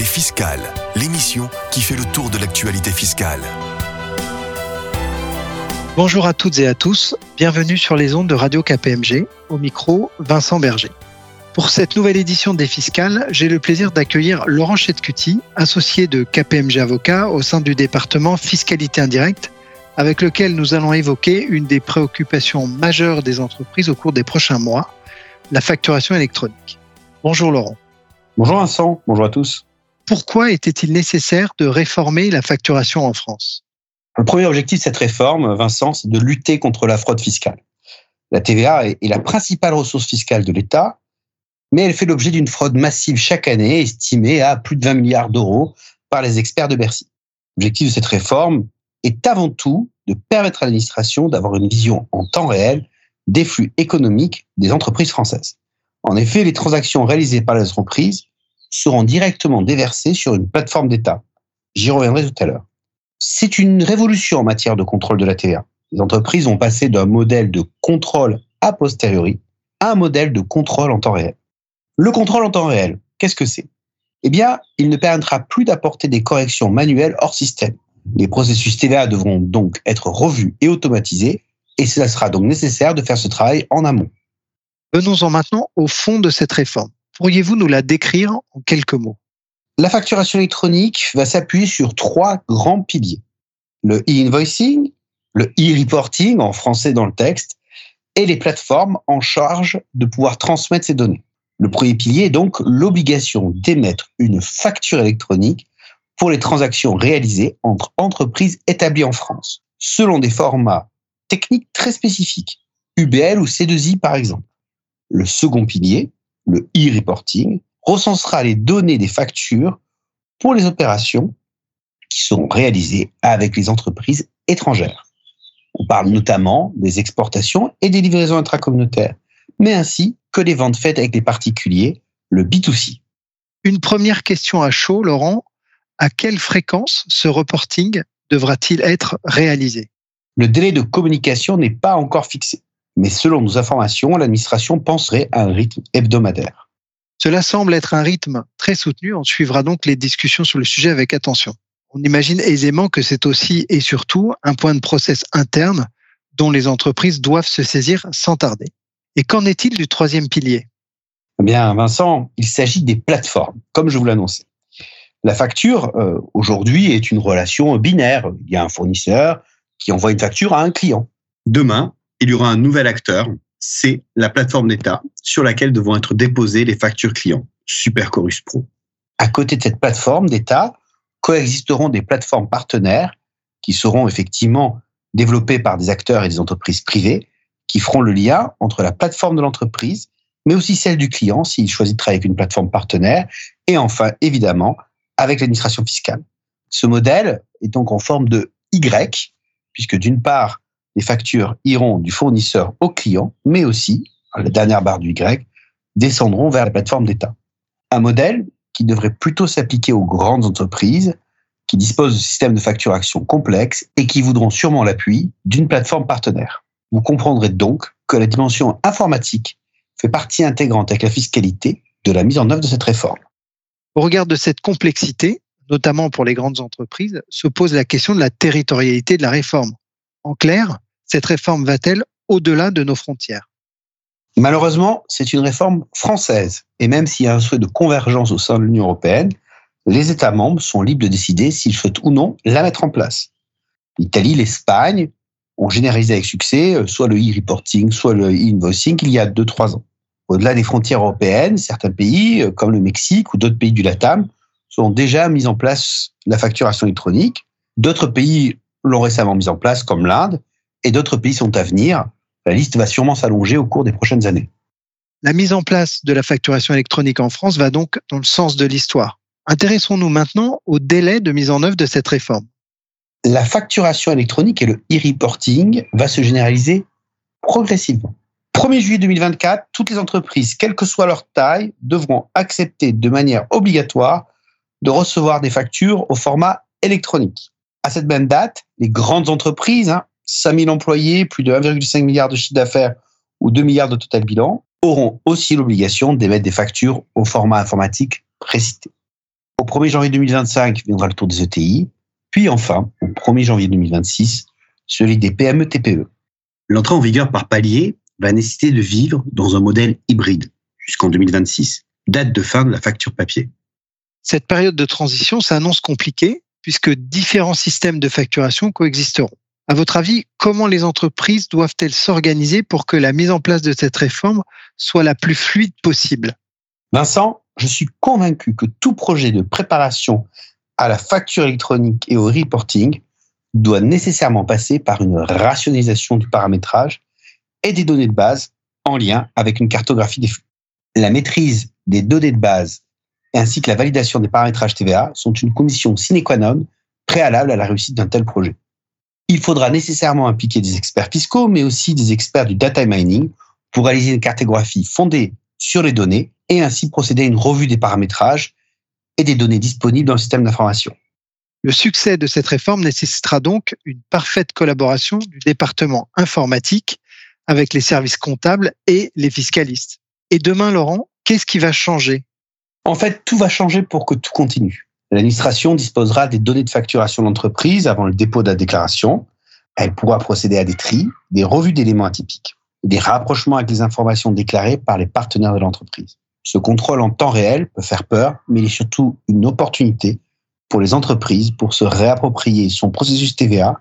Les Fiscales, l'émission qui fait le tour de l'actualité fiscale. Bonjour à toutes et à tous, bienvenue sur les ondes de Radio KPMG, au micro Vincent Berger. Pour cette nouvelle édition des Fiscales, j'ai le plaisir d'accueillir Laurent Chetcuti, associé de KPMG Avocat au sein du département Fiscalité indirecte, avec lequel nous allons évoquer une des préoccupations majeures des entreprises au cours des prochains mois, la facturation électronique. Bonjour Laurent. Bonjour Vincent, bonjour à tous. Pourquoi était-il nécessaire de réformer la facturation en France? Le premier objectif de cette réforme, Vincent, c'est de lutter contre la fraude fiscale. La TVA est la principale ressource fiscale de l'État, mais elle fait l'objet d'une fraude massive chaque année, estimée à plus de 20 milliards d'euros par les experts de Bercy. L'objectif de cette réforme est avant tout de permettre à l'administration d'avoir une vision en temps réel des flux économiques des entreprises françaises. En effet, les transactions réalisées par les entreprises seront directement déversées sur une plateforme d'État. J'y reviendrai tout à l'heure. C'est une révolution en matière de contrôle de la TVA. Les entreprises ont passé d'un modèle de contrôle a posteriori à un modèle de contrôle en temps réel. Le contrôle en temps réel, qu'est-ce que c'est? Eh bien, il ne permettra plus d'apporter des corrections manuelles hors système. Les processus TVA devront donc être revus et automatisés, et cela sera donc nécessaire de faire ce travail en amont. Venons-en maintenant au fond de cette réforme. Pourriez-vous nous la décrire en quelques mots? La facturation électronique va s'appuyer sur trois grands piliers. Le e-invoicing, le e-reporting en français dans le texte, et les plateformes en charge de pouvoir transmettre ces données. Le premier pilier est donc l'obligation d'émettre une facture électronique pour les transactions réalisées entre entreprises établies en France, selon des formats techniques très spécifiques, UBL ou C2I par exemple. Le second pilier, le e-reporting, recensera les données des factures pour les opérations qui sont réalisées avec les entreprises étrangères. On parle notamment des exportations et des livraisons intracommunautaires, mais ainsi que les ventes faites avec les particuliers, le B2C. Une première question à chaud, Laurent. À quelle fréquence ce reporting devra-t-il être réalisé? Le délai de communication n'est pas encore fixé mais selon nos informations, l'administration penserait à un rythme hebdomadaire. Cela semble être un rythme très soutenu. On suivra donc les discussions sur le sujet avec attention. On imagine aisément que c'est aussi et surtout un point de process interne dont les entreprises doivent se saisir sans tarder. Et qu'en est-il du troisième pilier? Eh bien, Vincent, il s'agit des plateformes, comme je vous l'annonçais. La facture, euh, aujourd'hui, est une relation binaire. Il y a un fournisseur qui envoie une facture à un client. Demain, il y aura un nouvel acteur, c'est la plateforme d'État sur laquelle devront être déposées les factures clients, Supercorus Pro. À côté de cette plateforme d'État, coexisteront des plateformes partenaires qui seront effectivement développées par des acteurs et des entreprises privées qui feront le lien entre la plateforme de l'entreprise, mais aussi celle du client s'il choisit de travailler avec une plateforme partenaire, et enfin, évidemment, avec l'administration fiscale. Ce modèle est donc en forme de Y, puisque d'une part, les factures iront du fournisseur au client, mais aussi, la dernière barre du Y, descendront vers la plateforme d'État. Un modèle qui devrait plutôt s'appliquer aux grandes entreprises qui disposent de systèmes de facturation complexes et qui voudront sûrement l'appui d'une plateforme partenaire. Vous comprendrez donc que la dimension informatique fait partie intégrante avec la fiscalité de la mise en œuvre de cette réforme. Au regard de cette complexité, notamment pour les grandes entreprises, se pose la question de la territorialité de la réforme. En clair, cette réforme va-t-elle au-delà de nos frontières? Malheureusement, c'est une réforme française. Et même s'il y a un souhait de convergence au sein de l'Union européenne, les États membres sont libres de décider s'ils souhaitent ou non la mettre en place. L'Italie, l'Espagne ont généralisé avec succès euh, soit le e-reporting, soit le e-invoicing il y a 2-3 ans. Au-delà des frontières européennes, certains pays, euh, comme le Mexique ou d'autres pays du LATAM, ont déjà mis en place la facturation électronique. D'autres pays l'ont récemment mise en place, comme l'Inde, et d'autres pays sont à venir. La liste va sûrement s'allonger au cours des prochaines années. La mise en place de la facturation électronique en France va donc dans le sens de l'histoire. Intéressons-nous maintenant au délai de mise en œuvre de cette réforme. La facturation électronique et le e-reporting va se généraliser progressivement. 1er juillet 2024, toutes les entreprises, quelle que soit leur taille, devront accepter de manière obligatoire de recevoir des factures au format électronique à cette même date, les grandes entreprises, hein, 5000 employés, plus de 1,5 milliard de chiffre d'affaires ou 2 milliards de total bilan, auront aussi l'obligation d'émettre des factures au format informatique précité. Au 1er janvier 2025 viendra le tour des ETI, puis enfin, au 1er janvier 2026, celui des PME-TPE. L'entrée en vigueur par palier va nécessiter de vivre dans un modèle hybride jusqu'en 2026, date de fin de la facture papier. Cette période de transition s'annonce compliquée puisque différents systèmes de facturation coexisteront. À votre avis, comment les entreprises doivent-elles s'organiser pour que la mise en place de cette réforme soit la plus fluide possible? Vincent, je suis convaincu que tout projet de préparation à la facture électronique et au reporting doit nécessairement passer par une rationalisation du paramétrage et des données de base en lien avec une cartographie des flux. La maîtrise des données de base ainsi que la validation des paramétrages TVA sont une condition sine qua non préalable à la réussite d'un tel projet. Il faudra nécessairement impliquer des experts fiscaux, mais aussi des experts du data mining pour réaliser une cartographie fondée sur les données et ainsi procéder à une revue des paramétrages et des données disponibles dans le système d'information. Le succès de cette réforme nécessitera donc une parfaite collaboration du département informatique avec les services comptables et les fiscalistes. Et demain, Laurent, qu'est-ce qui va changer? En fait, tout va changer pour que tout continue. L'administration disposera des données de facturation de l'entreprise avant le dépôt de la déclaration. Elle pourra procéder à des tris, des revues d'éléments atypiques, des rapprochements avec les informations déclarées par les partenaires de l'entreprise. Ce contrôle en temps réel peut faire peur, mais il est surtout une opportunité pour les entreprises pour se réapproprier son processus TVA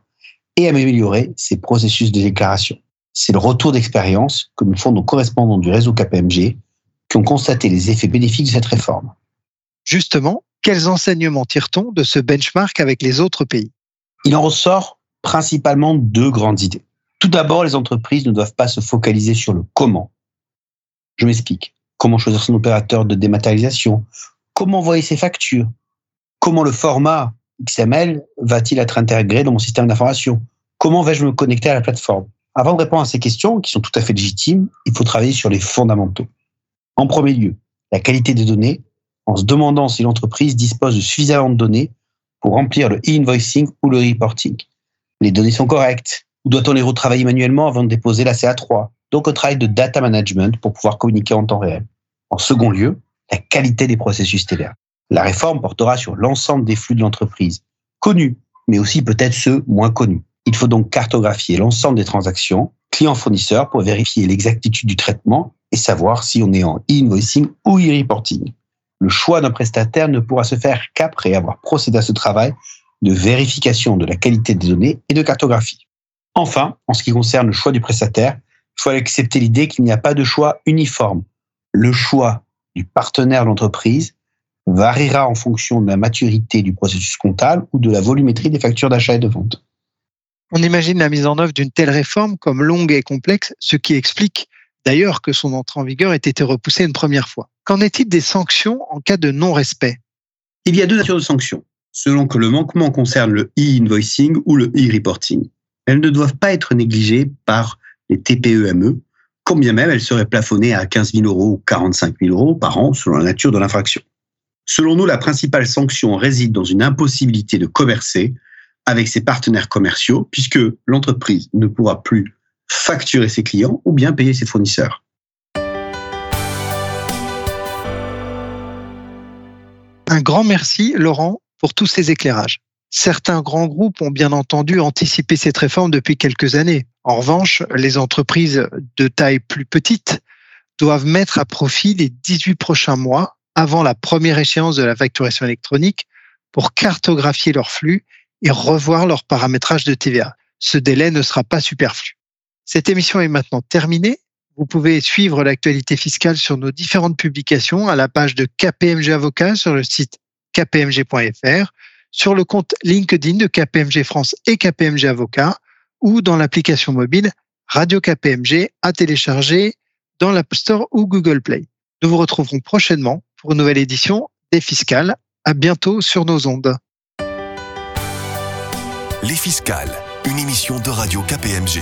et améliorer ses processus de déclaration. C'est le retour d'expérience que nous font nos correspondants du réseau KPMG qui ont constaté les effets bénéfiques de cette réforme. Justement, quels enseignements tire-t-on de ce benchmark avec les autres pays? Il en ressort principalement deux grandes idées. Tout d'abord, les entreprises ne doivent pas se focaliser sur le comment. Je m'explique. Comment choisir son opérateur de dématérialisation? Comment envoyer ses factures? Comment le format XML va-t-il être intégré dans mon système d'information? Comment vais-je me connecter à la plateforme? Avant de répondre à ces questions, qui sont tout à fait légitimes, il faut travailler sur les fondamentaux. En premier lieu, la qualité des données en se demandant si l'entreprise dispose de suffisamment de données pour remplir le e-invoicing ou le reporting. Les données sont correctes ou doit-on les retravailler manuellement avant de déposer la CA3 Donc un travail de data management pour pouvoir communiquer en temps réel. En second lieu, la qualité des processus TVA. La réforme portera sur l'ensemble des flux de l'entreprise, connus, mais aussi peut-être ceux moins connus. Il faut donc cartographier l'ensemble des transactions client-fournisseur pour vérifier l'exactitude du traitement et savoir si on est en e-invoicing ou e-reporting le choix d'un prestataire ne pourra se faire qu'après avoir procédé à ce travail de vérification de la qualité des données et de cartographie. Enfin, en ce qui concerne le choix du prestataire, il faut accepter l'idée qu'il n'y a pas de choix uniforme. Le choix du partenaire de l'entreprise variera en fonction de la maturité du processus comptable ou de la volumétrie des factures d'achat et de vente. On imagine la mise en œuvre d'une telle réforme comme longue et complexe, ce qui explique d'ailleurs que son entrée en vigueur ait été repoussée une première fois. Qu'en est-il des sanctions en cas de non-respect? Il y a deux natures de sanctions, selon que le manquement concerne le e-invoicing ou le e-reporting. Elles ne doivent pas être négligées par les TPE-ME, quand bien même elles seraient plafonnées à 15 000 euros ou 45 000 euros par an selon la nature de l'infraction. Selon nous, la principale sanction réside dans une impossibilité de commercer avec ses partenaires commerciaux, puisque l'entreprise ne pourra plus facturer ses clients ou bien payer ses fournisseurs. Un grand merci, Laurent, pour tous ces éclairages. Certains grands groupes ont bien entendu anticipé cette réforme depuis quelques années. En revanche, les entreprises de taille plus petite doivent mettre à profit les 18 prochains mois avant la première échéance de la facturation électronique pour cartographier leurs flux et revoir leur paramétrage de TVA. Ce délai ne sera pas superflu. Cette émission est maintenant terminée. Vous pouvez suivre l'actualité fiscale sur nos différentes publications à la page de KPMG Avocat sur le site kpmg.fr, sur le compte LinkedIn de KPMG France et KPMG Avocat ou dans l'application mobile Radio KPMG à télécharger dans l'App Store ou Google Play. Nous vous retrouverons prochainement pour une nouvelle édition des Fiscales. À bientôt sur nos ondes. Les Fiscales, une émission de Radio KPMG.